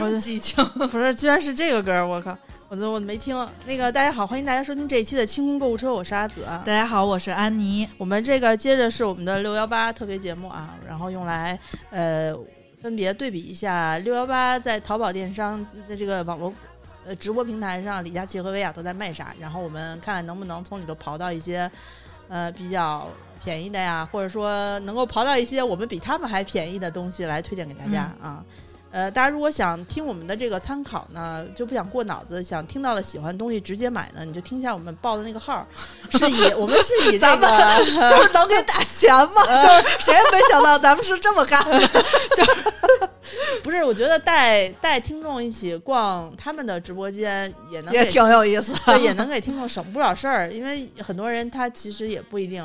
怎么这么激情？不是，居然是这个歌儿！我靠，我都我没听。那个大家好，欢迎大家收听这一期的清空购物车，我是阿紫。大家好，我是安妮。我们这个接着是我们的六幺八特别节目啊，然后用来呃分别对比一下六幺八在淘宝电商的这个网络呃直播平台上，李佳琦和薇娅都在卖啥，然后我们看看能不能从里头刨到一些呃比较便宜的呀，或者说能够刨到一些我们比他们还便宜的东西来推荐给大家啊。呃，大家如果想听我们的这个参考呢，就不想过脑子，想听到了喜欢的东西直接买呢，你就听一下我们报的那个号，是以 我们是以这咱们个 就是能给打钱吗？就是谁也没想到咱们是这么干的。就是不是，我觉得带带听众一起逛他们的直播间也能也挺有意思。对，也能给听众省不少事儿，因为很多人他其实也不一定，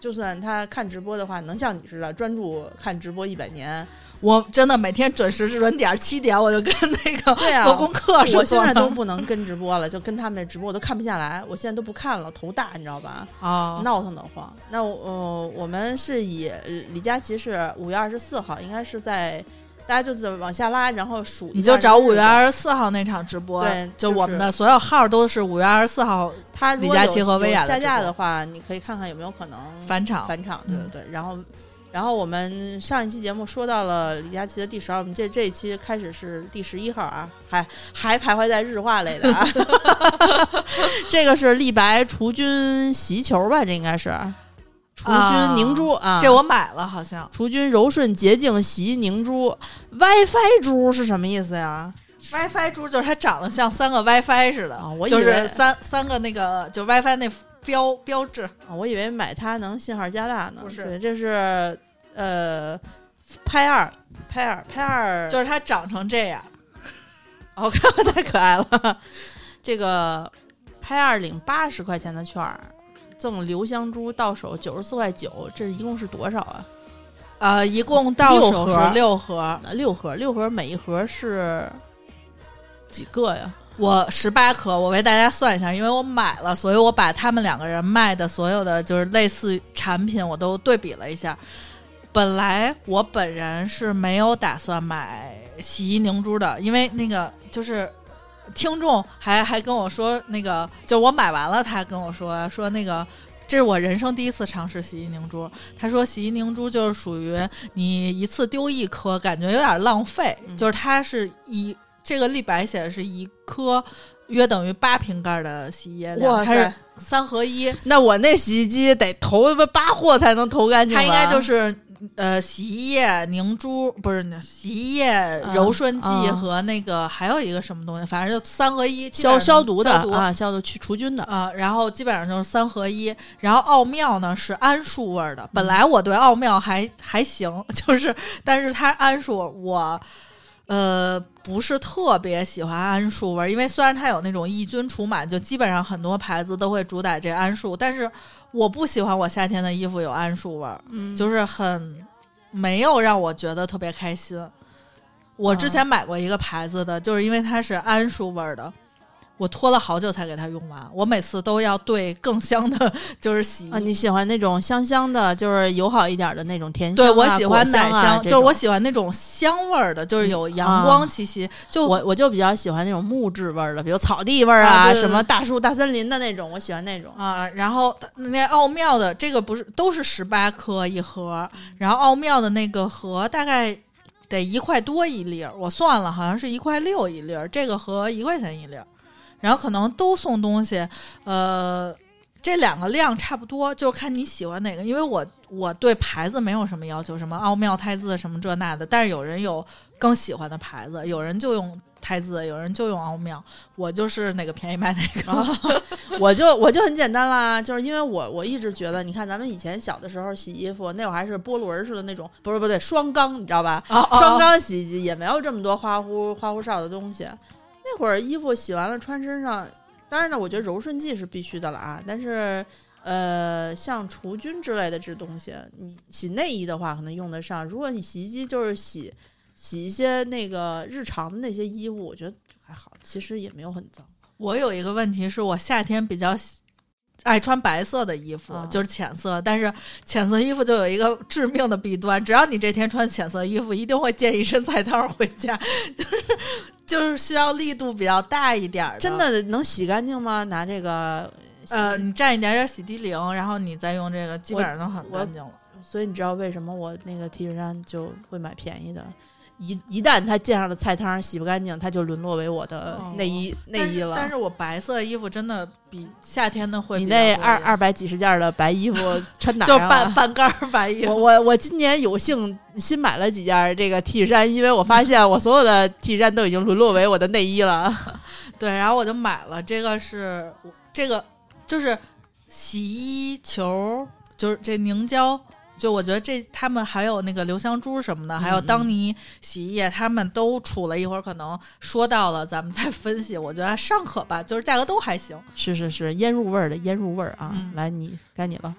就算他看直播的话，能像你似的专注看直播一百年。我真的每天准时准点七点，我就跟那个做功课似的。我现在都不能跟直播了，就跟他们那直播我都看不下来，我现在都不看了，头大，你知道吧？啊，闹腾的慌。那我呃，我们是以呃李佳琦是五月二十四号，应该是在大家就是往下拉，然后数你就找五月二十四号那场直播，对就我们的所有号都是五月二十四号他李佳琦有和薇娅下架的话，你可以看看有没有可能返场。返场，对嗯对对。然后，然后我们上一期节目说到了李佳琦的第十二，我们这这一期开始是第十一号啊，还还徘徊在日化类的啊。这个是立白除菌洗衣球吧？这应该是除菌凝珠啊。这我买了，好像除菌柔顺洁净洗衣凝珠，WiFi 珠是什么意思呀？WiFi 珠就是它长得像三个 WiFi 似的，啊我以就为是三三个那个就 WiFi 那标标志。啊，我以为买它能信号加大呢。不是对这是呃拍二拍二拍二，就是它长成这样，我看看太可爱了。这个拍二领八十块钱的券儿，赠留香珠到手九十四块九，这一共是多少啊？呃，一共到手是六盒，啊六盒，六盒每一盒是几个呀？我十八颗，我为大家算一下，因为我买了，所以我把他们两个人卖的所有的就是类似产品，我都对比了一下。本来我本人是没有打算买洗衣凝珠的，因为那个就是听众还还跟我说，那个就我买完了，他跟我说说那个。这是我人生第一次尝试洗衣凝珠。他说洗衣凝珠就是属于你一次丢一颗，感觉有点浪费。嗯就是它是一这个立白写的是一颗约等于八瓶盖的洗衣液量，哇它是塞！三合一，那我那洗衣机得投他妈八货才能投干净吧，它应该就是呃洗衣液凝珠不是那洗衣液嗯柔顺剂嗯和那个还有一个什么东西，反正就三合一，消消毒的消毒啊，消毒去除菌的。啊、然后基本上就是三合一，然后奥妙呢是桉树味儿的。本来我对奥妙还还行，就是但是它桉树我呃不是特别喜欢桉树味儿，因为虽然它有那种抑菌除螨，就基本上很多牌子都会主打这桉树，但是我不喜欢我夏天的衣服有桉树味儿，嗯就是很没有让我觉得特别开心。我之前买过一个牌子的，就是因为它是桉树味儿的，我拖了好久才给它用完。我每次都要兑更香的，就是洗。啊，你喜欢那种香香的，就是友好一点的那种甜香、啊。对我喜欢果奶啊，这种就是我喜欢那种香味儿的，就是有阳光气息。就我我就比较喜欢那种木质味儿的，比如草地味儿啊什么大树、大森林的那种，我喜欢那种。啊，然后那奥妙的这个不是都是十八颗一盒，然后奥妙的那个盒大概得一块多一粒儿，我算了，好像是一块六一粒儿，这个盒一块钱一粒儿，然后可能都送东西，呃。这两个量差不多，就看你喜欢哪个。因为我我对牌子没有什么要求，什么奥妙、汰渍什么这那的。但是有人有更喜欢的牌子，有人就用汰渍，有人就用奥妙。我就是哪个便宜买哪个。啊 我就我就很简单啦，就是因为我我一直觉得，你看咱们以前小的时候洗衣服，那会儿还是波轮式的那种，不是不对，双缸，你知道吧？哦哦双缸洗衣机也没有这么多花呼花呼哨的东西。那会儿衣服洗完了穿身上，当然呢，我觉得柔顺剂是必须的了啊。但是，呃，像除菌之类的这东西，你洗内衣的话可能用得上。如果你洗衣机就是洗洗一些那个日常的那些衣物，我觉得还好，其实也没有很脏。我有一个问题是我夏天比较爱穿白色的衣服，啊就是浅色，但是浅色衣服就有一个致命的弊端，只要你这天穿浅色衣服，一定会溅一身菜汤回家，就是就是需要力度比较大一点。真的能洗干净吗？拿这个呃，你蘸一点点洗涤灵，然后你再用这个，基本上都很干净了。所以你知道为什么我那个 T 恤衫就会买便宜的？一一旦它溅上的菜汤洗不干净，它就沦落为我的哦内衣、内衣了。但是但是我白色衣服真的比夏天的会你比那二二百几十件的白衣服 穿哪儿就半半干儿白衣服。我我我今年有幸新买了几件这个 T 恤衫，因为我发现我所有的 T 恤衫都已经沦落为我的内衣了。对，然后我就买了这个是这个就是洗衣球，就是这凝胶。就我觉得这他们还有那个留香珠什么的，还有当妮洗衣液，他们都出了。一会儿可能说到了，咱们再分析。我觉得尚可吧，就是价格都还行。是是是，腌入味儿的腌入味儿啊！嗯来，你该你了。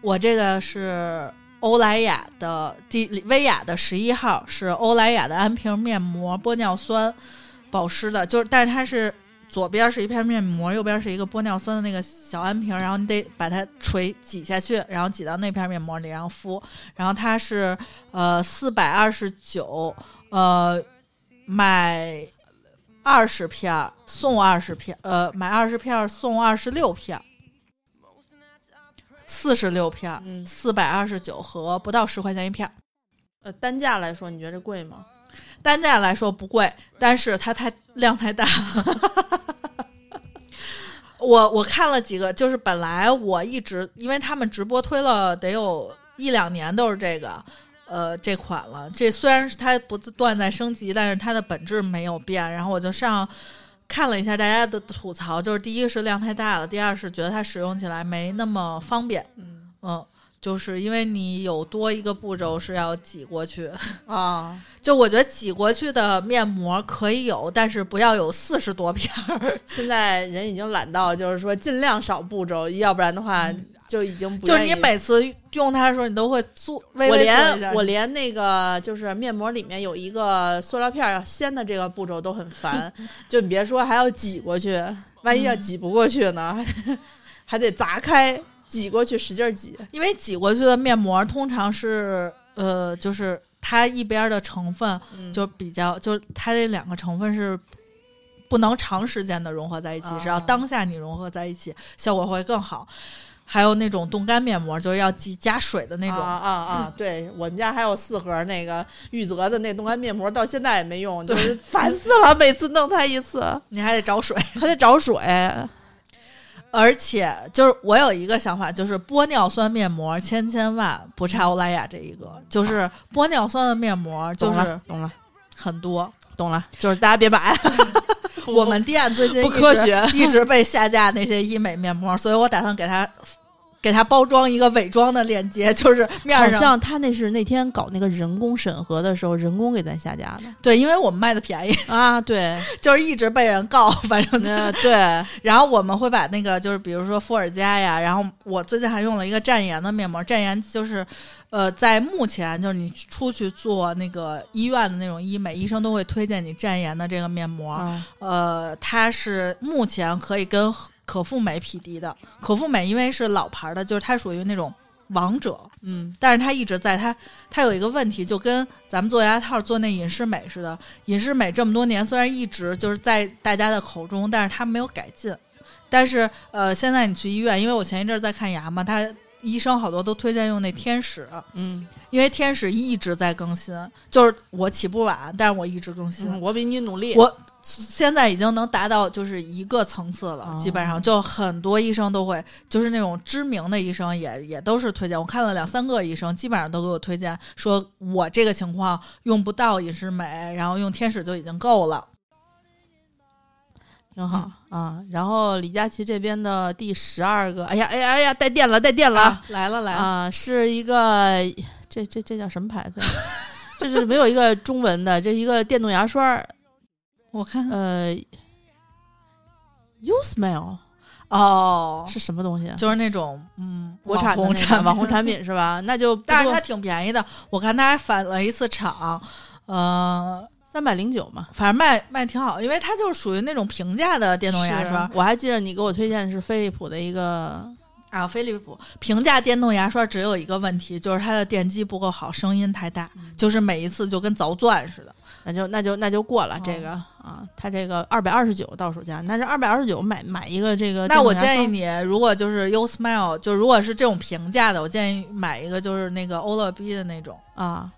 我这个是欧莱雅的第薇娅的十一号，是欧莱雅的安瓶面膜玻尿酸保湿的，就是但是它是左边是一片面膜，右边是一个玻尿酸的那个小安瓶，然后你得把它垂挤下去，然后挤到那片面膜里，然后敷。然后它是呃四百二十九，呃买二十片送二十片，呃买二十片送二十六片儿。四十六片，嗯四百二十九盒，不到十块钱一片。呃，单价来说，你觉得这贵吗？单价来说不贵，但是它太量太大了。我我看了几个，就是本来我一直因为他们直播推了得有一两年都是这个，呃，这款了。这虽然是它不断在升级，但是它的本质没有变。然后我就上看了一下大家的吐槽，就是第一是量太大了，第二是觉得它使用起来没那么方便。嗯嗯，就是因为你有多一个步骤是要挤过去。啊，就我觉得挤过去的面膜可以有，但是不要有四十多片儿。现在人已经懒到，就是说尽量少步骤，要不然的话就已经不就是你每次用它的时候，你都会做微我连我连那个就是面膜里面有一个塑料片儿要掀的这个步骤都很烦，就你别说还要挤过去，万一要嗯挤不过去呢，还得砸开挤过去，使劲儿挤。因为挤过去的面膜通常是呃，就是它一边儿的成分嗯就比较，就它这两个成分是。不能长时间的融合在一起，啊是要当下你融合在一起，效果会更好。还有那种冻干面膜，就是要挤加水的那种，啊啊啊！对我们家还有四盒那个玉泽的那冻干面膜，到现在也没用，就是烦死了，每次弄它一次你还得找水。还得找水。而且就是我有一个想法，就是玻尿酸面膜千千万不差欧莱雅这一个，就是玻尿酸的面膜就懂是了，懂了，很多。懂了，就是大家别买。我们店最近不科学。一直被下架那些医美面膜，所以我打算给它给他包装一个伪装的链接，就是面好上像他那是那天搞那个人工审核的时候，人工给咱下架的。对，因为我们卖的便宜，啊。对，就是一直被人告，反正对，然后我们会把那个就是比如说伏尔加呀，然后我最近还用了一个战颜的面膜，战颜就是，呃，在目前就是你出去做那个医院的那种医美，医生都会推荐你战颜的这个面膜，啊。呃，它是目前可以跟可复美匹敌的。可复美因为是老牌的，就是它属于那种王者，嗯但是它一直在它它有一个问题，就跟咱们做牙套做那隐适美似的，隐适美这么多年虽然一直就是在大家的口中，但是它没有改进。但是呃，现在你去医院，因为我前一阵儿在看牙嘛，他医生好多都推荐用那天使，嗯因为天使一直在更新，就是我起步晚，但是我一直更新。嗯，我比你努力。我现在已经能达到就是一个层次了，哦基本上就很多医生都会，就是那种知名的医生也也都是推荐。我看了两三个医生，基本上都给我推荐，说我这个情况用不到隐适美，然后用天使就已经够了。挺好、啊。然后李佳琦这边的第十二个，哎呀哎呀哎呀，带电了带电了啊，来了来了，啊！是一个这这这叫什么牌子？这是没有一个中文的，这是一个电动牙刷儿，我看呃，Usmile 哦，是什么东西？就是那种嗯国产网红产网红产品是吧？那就但是它挺便宜的，我看它还返了一次厂，呃，三百零九嘛，反正卖卖挺好，因为它就是属于那种平价的电动牙刷我还记得你给我推荐的是飞利浦的一个，啊。飞利浦平价电动牙刷只有一个问题，就是它的电机不够好，声音太大，就是每一次就跟凿钻似的。那就那就那就过了哦这个、啊，它这个二百二十九到手价，那这二百二十九买买一个这个，那我建议。你，如果就是 U Smile，就如果是这种平价的，我建议买一个就是那个欧乐 B 的那种，啊，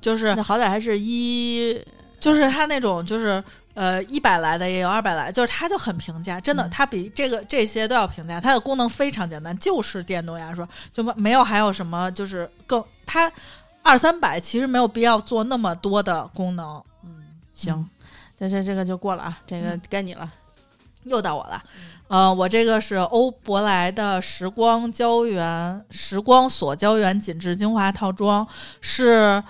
就是那好歹还是一就是它那种就是呃一百来的也有二百来，就是它就很平价，真的，嗯它比这个这些都要平价。它的功能非常简单，就是电动牙刷，就没没有还有什么就是更它二三百其实没有必要做那么多的功能。嗯行，这这这个就过了啊，这个嗯该你了。又到我了，呃，我这个是欧珀莱的时光胶原时光锁胶原紧致精华套装，是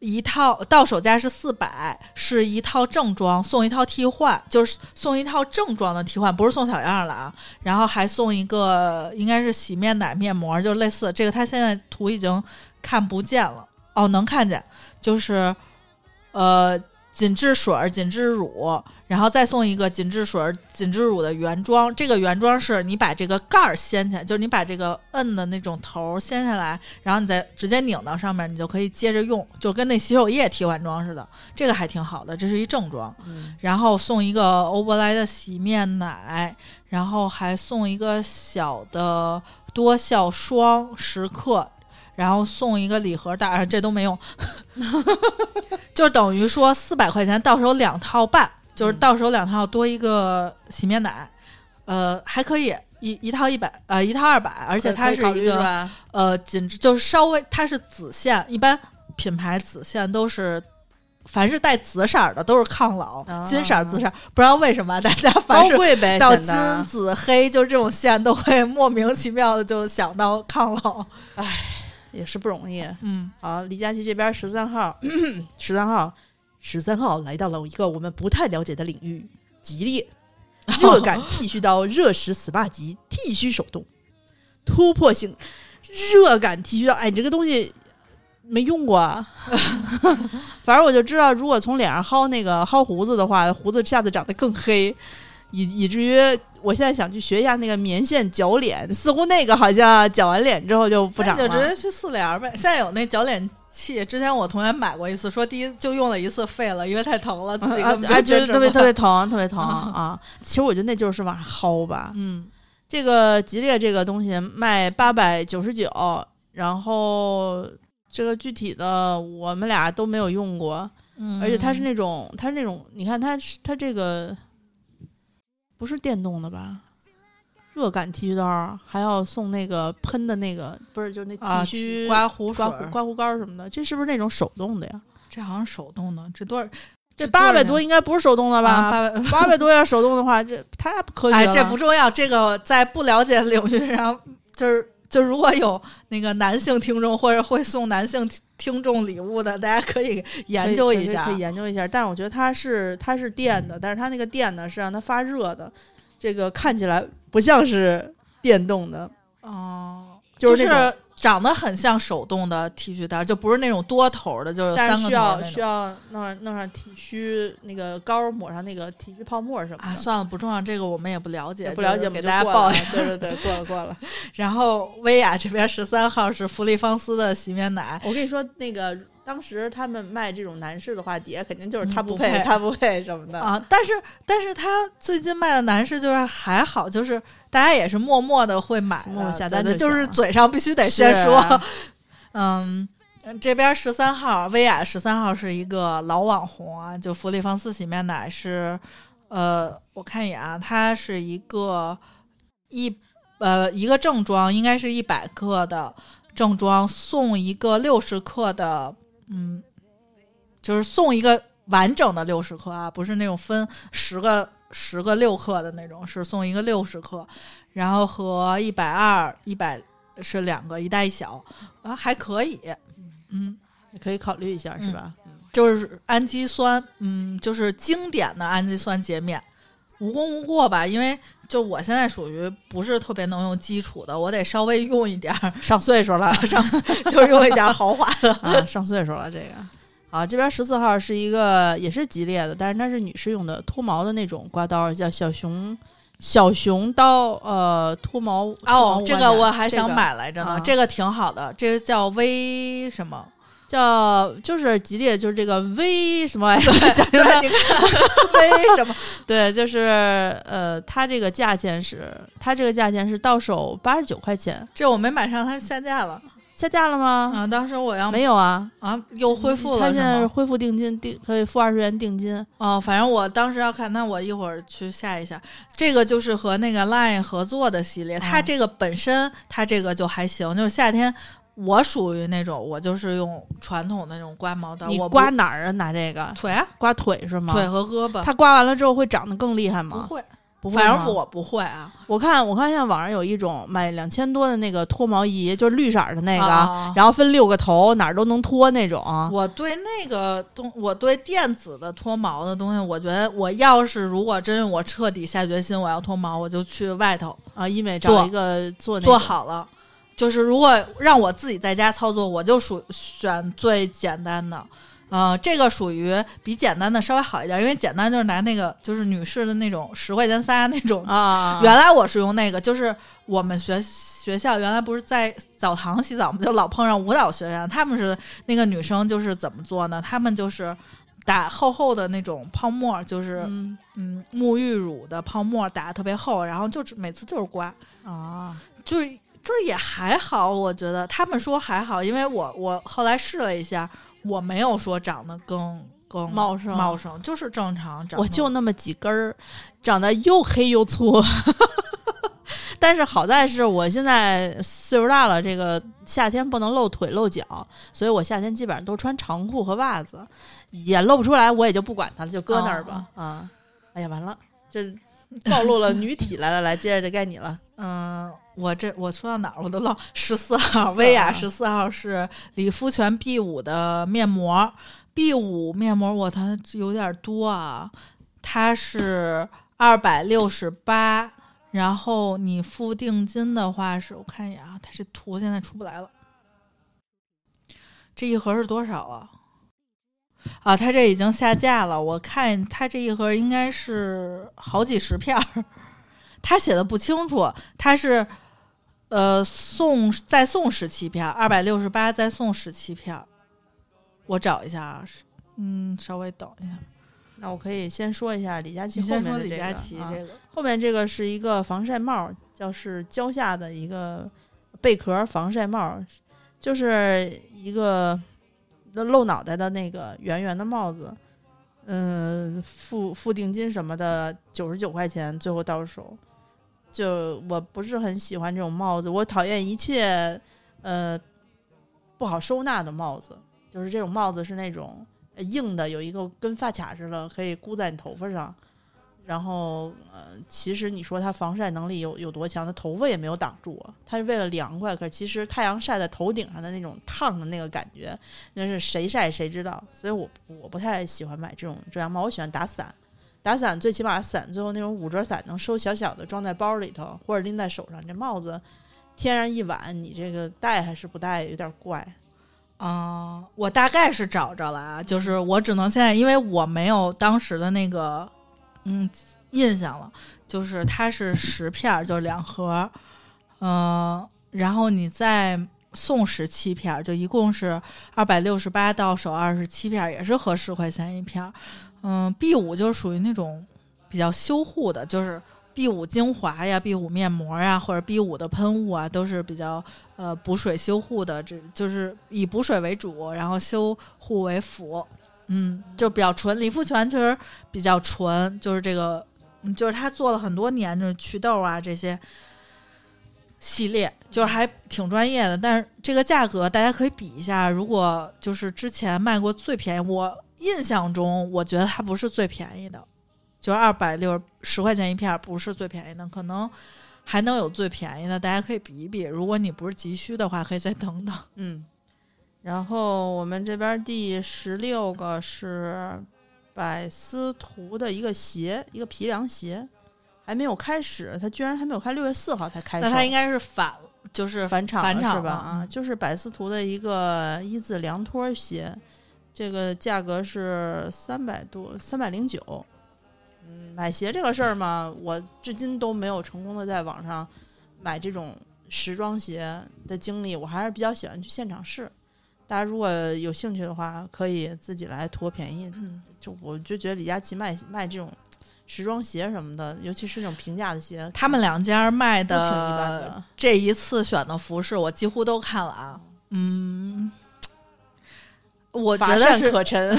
一套到手价是四百，是一套正装送一套替换，就是送一套正装的替换，不是送小样了啊。然后还送一个应该是洗面奶面膜，就类似这个，它现在图已经看不见了，哦，能看见，就是呃紧致水儿、紧致乳，然后再送一个紧致水儿、紧致乳的原装。这个原装是你把这个盖儿掀起来，就是你把这个摁的那种头儿掀下来，然后你再直接拧到上面，你就可以接着用，就跟那洗手液替换装似的。这个还挺好的，这是一正装。嗯，然后送一个欧珀莱的洗面奶，然后还送一个小的多效霜十克，然后送一个礼盒袋，啊这都没用，就等于说四百块钱到手两套半，就是到手两套多一个洗面奶，呃，还可以。一一套一百，呃，一套二百，而且它是一个？呃，紧致就是稍微它是紫线，一般品牌紫线都是，凡是带紫色儿的都是抗老，啊金色儿、紫色儿，不知道为什么大家高凡是到金紫黑，就这种线都会莫名其妙的就想到抗老。也是不容易。嗯，好，李佳琦这边十三号，十三号，十三号来到了一个我们不太了解的领域——吉列 热感剃须刀热石 SPA 级剃须手动突破性热感剃须刀。哎，你这个东西没用过啊？反正我就知道，如果从脸上薅那个薅胡子的话，胡子下次长得更黑，以以至于我现在想去学一下那个棉线绞脸，似乎那个好像绞完脸之后就不长了就直了。接去四联儿呗。现在有那绞脸器，之前我同学买过一次，说第一就用了一次废了，因为太疼了，自己啊根本啊，就就是特别特别疼。疼，特别疼 啊！其实我觉得那就是往上薅吧。嗯，这个吉列这个东西卖八百九十九，然后这个具体的我们俩都没有用过，嗯而且它是那种它是那种，你看它是它这个不是电动的吧？热感剃须刀还要送那个喷的那个，不是就那啊剃须、刮胡刮胡刮胡膏什么的，这是不是那种手动的呀？这好像手动的，这多少？这八百多应应该不是手动的吧？八百。八百多要手动的话，这太不科学了。哎，这不重要，这个在不了解的领域上，就是就如果有那个男性听众或者会送男性听众礼物的，大家可以研究一下可以研究一下。但我觉得它是它是电的，但是它那个电呢是让它发热的，这个看起来不像是电动的，哦，就是那种长得很像手动的剃须刀，就不是那种多头的，就是三是需要。需要弄上弄上剃须那个膏抹上那个剃须泡沫什么的。啊，算了，不重要，这个我们也不了解，也不了解，给大家报一过了啊。对对对，过了过了。然后薇娅这边十三号是芙丽芳丝的洗面奶，我跟你说，那个当时他们卖这种男士的话，底下肯定就是嗯他不配，不配他不配什么的。啊，但是但是他最近卖的男士就是还好，就是大家也是默默的会买的，默默下单的就是嘴上必须得先是说。嗯，这边十三号薇娅十三号是一个老网红啊，就芙丽芳丝洗面奶是，呃，我看一眼啊，它是一个一呃一个正装，应该是一百克的正装，送一个六十克的，嗯，就是送一个完整的六十克啊，不是那种分十个十个六克的那种，是送一个六十克，然后和一百二一百是两个，一大一小，啊还可以，嗯，你可以考虑一下，是吧？就是氨基酸，嗯，就是经典的氨基酸洁面，无功无过吧，因为就我现在属于不是特别能用基础的，我得稍微用一点儿，上岁数了，上就是用一点儿豪华的，啊，上岁数了，这个啊，这边十四号是一个也是吉列的，但是它是女士用的脱毛的那种刮刀，叫小熊小熊刀，呃，脱毛哦，这个我还想买来着呢，啊这个挺好的，这个叫微什么？叫就是吉列，就是这个 V 什么玩意儿？你看 V 什么？对，就是呃，它这个价钱是它这个价钱是到手八十九块钱，这我没买上，它下架了下架了吗？啊！当时我要没有啊，啊，又恢复了它现在是？恢复定金，定可以付二十元定金。哦，反正我当时要看，那我一会儿去下一下。这个就是和那个 Line 合作的系列，它哦这个本身它这个就还行，就是夏天。我属于那种，我就是用传统的那种刮毛刀，你我刮哪儿啊？拿这个腿啊，刮腿是吗？腿和胳膊。它刮完了之后会长得更厉害不吗？会，不会反正我不会啊。我看我看现在网上有一种买两千多的那个脱毛仪，就是绿色儿的那个，啊然后分六个头，哪儿都能脱那种。我对那个东，我对电子的脱毛的东西，我觉得我要是如果真我彻底下决心我要脱毛，我就去外头啊，医美找一个做那做好了。就是如果让我自己在家操作，我就属选最简单的。呃，这个属于比简单的稍微好一点，因为简单就是拿那个就是女士的那种十块钱仨那种啊，原来我是用那个，就是我们学学校原来不是在澡堂洗澡嘛，就老碰上舞蹈学院，他们是那个女生就是怎么做呢？他们就是打厚厚的那种泡沫，就是嗯。嗯沐浴乳的泡沫打的特别厚，然后就是每次就是刮，啊，就是就是也还好，我觉得他们说还好，因为我我后来试了一下，我没有说长得更更茂盛茂盛，就是正常长。我就那么几根儿，长得又黑又粗。但是好在是我现在岁数大了，这个夏天不能露腿露脚，所以我夏天基本上都穿长裤和袜子，也露不出来，我也就不管它了，就搁那儿吧。啊，哎呀，完了，这暴露了女体来来，来，接着该你了。嗯，我这我说到哪儿我都忘。十四号，薇娅十四号是理肤泉 B 五的面膜，B 五面膜我它有点多啊，它是二百六十八，然后你付定金的话是我看一眼啊，它这图现在出不来了，这一盒是多少啊？啊，它这已经下架了，我看它这一盒应该是好几十片儿。他写的不清楚，他是呃送再送十七片，二百六十八再送十七片，我找一下啊，嗯，稍微等一下，那我可以先说一下李佳琦后面的这个。李佳琦啊这个，后面这个是一个防晒帽，叫是蕉下的一个贝壳防晒帽，就是一个露脑袋的那个圆圆的帽子。嗯，付付定金什么的，九十九块钱，最后到手。就我不是很喜欢这种帽子，我讨厌一切呃不好收纳的帽子，就是这种帽子是那种硬的，有一个跟发卡似的，可以箍在你头发上。然后，呃，其实你说它防晒能力有有多强，它头发也没有挡住。它是为了凉快，可其实太阳晒在头顶上的那种烫的那个感觉，那是谁晒谁知道。所以我我不太喜欢买这种遮阳帽，我喜欢打伞。打伞最起码伞最后那种五折伞能收小小的，装在包里头或者拎在手上。这帽子天然一晚，你这个戴还是不戴有点怪。啊、我大概是找着了啊，就是我只能现在，因为我没有当时的那个嗯印象了，就是它是十片，就是两盒，嗯、然后你再送十七片，就一共是二百六十八到手二十七片，也是合十块钱一片嗯，B 五就是属于那种比较修护的，就是 B 五精华呀、B 五面膜呀，或者 B 五的喷雾啊，都是比较呃补水修护的，这就是以补水为主，然后修护为辅。嗯，就比较纯，理肤泉确实比较纯，就是这个，就是他做了很多年，就是祛痘啊这些系列，就是还挺专业的。但是这个价格大家可以比一下，如果就是之前卖过最便宜，我印象中我觉得它不是最便宜的，就是二百六十块钱一片不是最便宜的，可能还能有最便宜的，大家可以比一比。如果你不是急需的话，可以再等等。嗯，然后我们这边第十六个是百思图的一个鞋，一个皮凉鞋，还没有开始，它居然还没有开，六月四号才开始。那它应该是反，就是返场了返场是吧？啊，嗯就是百思图的一个一字凉拖鞋，这个价格是三百多，三百零九。嗯，买鞋这个事儿嘛，我至今都没有成功的在网上买这种时装鞋的经历，我还是比较喜欢去现场试。大家如果有兴趣的话，可以自己来图个便宜。就我就觉得李佳琦卖卖这种时装鞋什么的，尤其是那种平价的鞋，他们两家卖的挺一般的的。这一次选的服饰，我几乎都看了啊。嗯，我觉得是，可陈。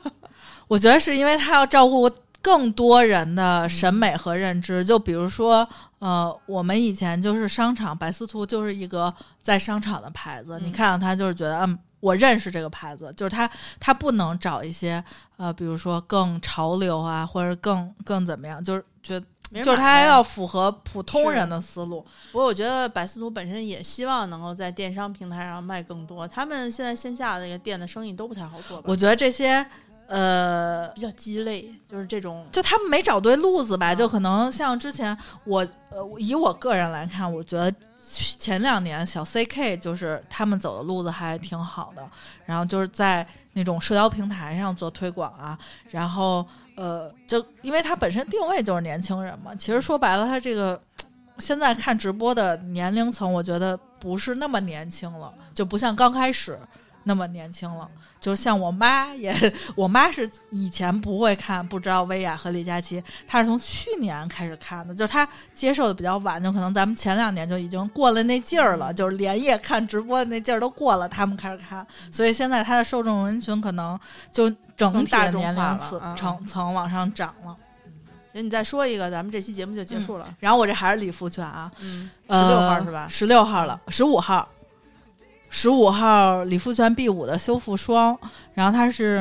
我觉得是因为他要照顾更多人的审美和认知。就比如说，呃，我们以前就是商场，百思图就是一个在商场的牌子，嗯你看到它就是觉得，嗯，我认识这个牌子，就是它，它不能找一些呃，比如说更潮流啊，或者更更怎么样，就是觉得。就是它它要符合普通人的思路，不过我觉得百思图本身也希望能够在电商平台上卖更多。他们现在线下的那个店的生意都不太好做吧？我觉得这些，呃，比较鸡肋，就是这种就他们没找对路子吧，啊就可能像之前我，呃，以我个人来看，我觉得前两年小 CK 就是他们走的路子还挺好的，然后就是在那种社交平台上做推广啊，然后呃，就因为他本身定位就是年轻人嘛，其实说白了，他这个 现在看直播的年龄层，我觉得不是那么年轻了，就不像刚开始那么年轻了。就像我妈也，我妈是以前不会看，不知道薇娅和李佳琦，她是从去年开始看的，就是她接受的比较晚，就可能咱们前两年就已经过了那劲儿了，就是连夜看直播的那劲儿都过了，他们开始看，所以现在她的受众人群可能就整体的年龄层啊层层往上涨了。行，你再说一个，咱们这期节目就结束了。然后我这还是李福全啊，嗯，十六号是吧？十六号了，十五号，十五号理肤泉 B 五的修复霜，然后它是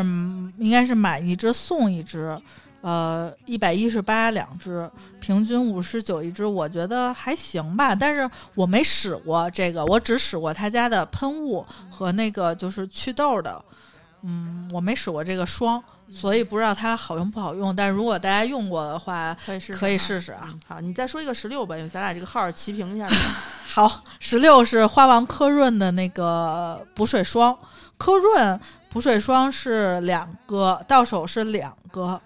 应该是买一支送一支，呃，一百一十八两支，平均五十九一支，我觉得还行吧。但是我没使过这个，我只使过他家的喷雾和那个就是祛痘的，嗯，我没使过这个霜，所以不知道它好用不好用。但是如果大家用过的话，可以试，可以试试啊。嗯好，你再说一个十六吧，因为咱俩这个号儿齐平一下。好，十六是花王科润的那个补水霜，科润补水霜是两个，到手是两个，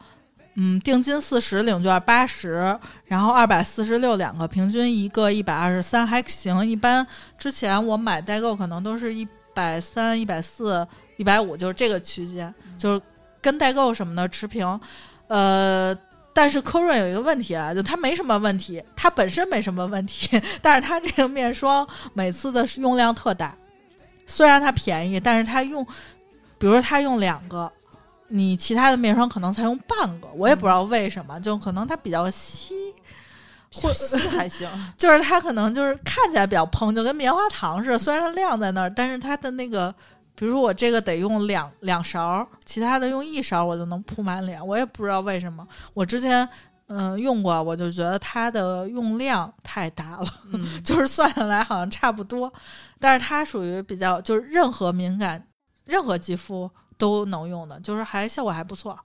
嗯，定金四十，领券八十，然后二百四十六两个，平均一个一百二十三，还行。一般之前我买代购可能都是一百三、一百四、一百五，就是这个区间，就是跟代购什么的持平，呃。但是科润有一个问题啊，就它没什么问题，它本身没什么问题，但是它这个面霜每次的用量特大，虽然它便宜，但是它用，比如说它用两个，你其他的面霜可能才用半个，我也不知道为什么，就可能它比较稀，或稀 还行，就是它可能就是看起来比较蓬，就跟棉花糖似的，虽然它晾在那儿，但是它的那个。比如说我这个得用两两勺，其他的用一勺我就能铺满脸，我也不知道为什么。我之前嗯、呃用过，我就觉得它的用量太大了，嗯，就是算下来好像差不多，但是它属于比较就是任何敏感、任何肌肤都能用的，就是还效果还不错。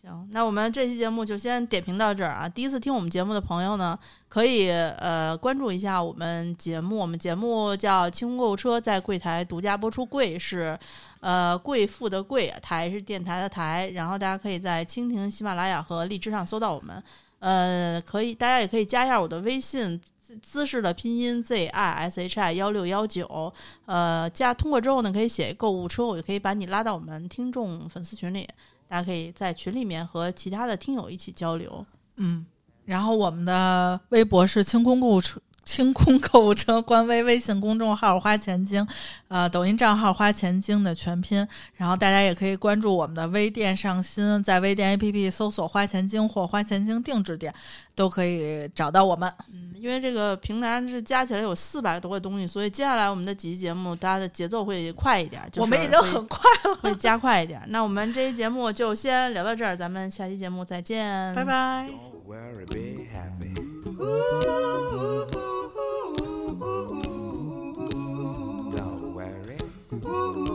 行，那我们这期节目就先点评到这儿啊。第一次听我们节目的朋友呢，可以呃关注一下我们节目。我们节目叫《清空购物车》，在柜台独家播出。贵是呃贵妇的贵，台是电台的台。然后大家可以在蜻蜓、喜马拉雅和荔枝上搜到我们。呃，可以，大家也可以加一下我的微信。姿姿势的拼音 z i s h i 幺六幺九，呃，加通过之后呢，可以写购物车，我就可以把你拉到我们听众粉丝群里。大家可以在群里面和其他的听友一起交流。嗯，然后我们的微博是清空购物车。清空购物车官微微信公众号“花钱精”，呃，抖音账号“花钱精”的全拼。然后大家也可以关注我们的微店上新，在微店 APP 搜索“花钱精”或“花钱精定制店”，都可以找到我们。嗯，因为这个平台是加起来有四百多个东西，所以接下来我们的几期节目，大家的节奏会快一点。就是、我们已经很快了，会加快一点。那我们这期节目就先聊到这儿，咱们下期节目再见，拜拜。Don't worry, be happy. Ooh.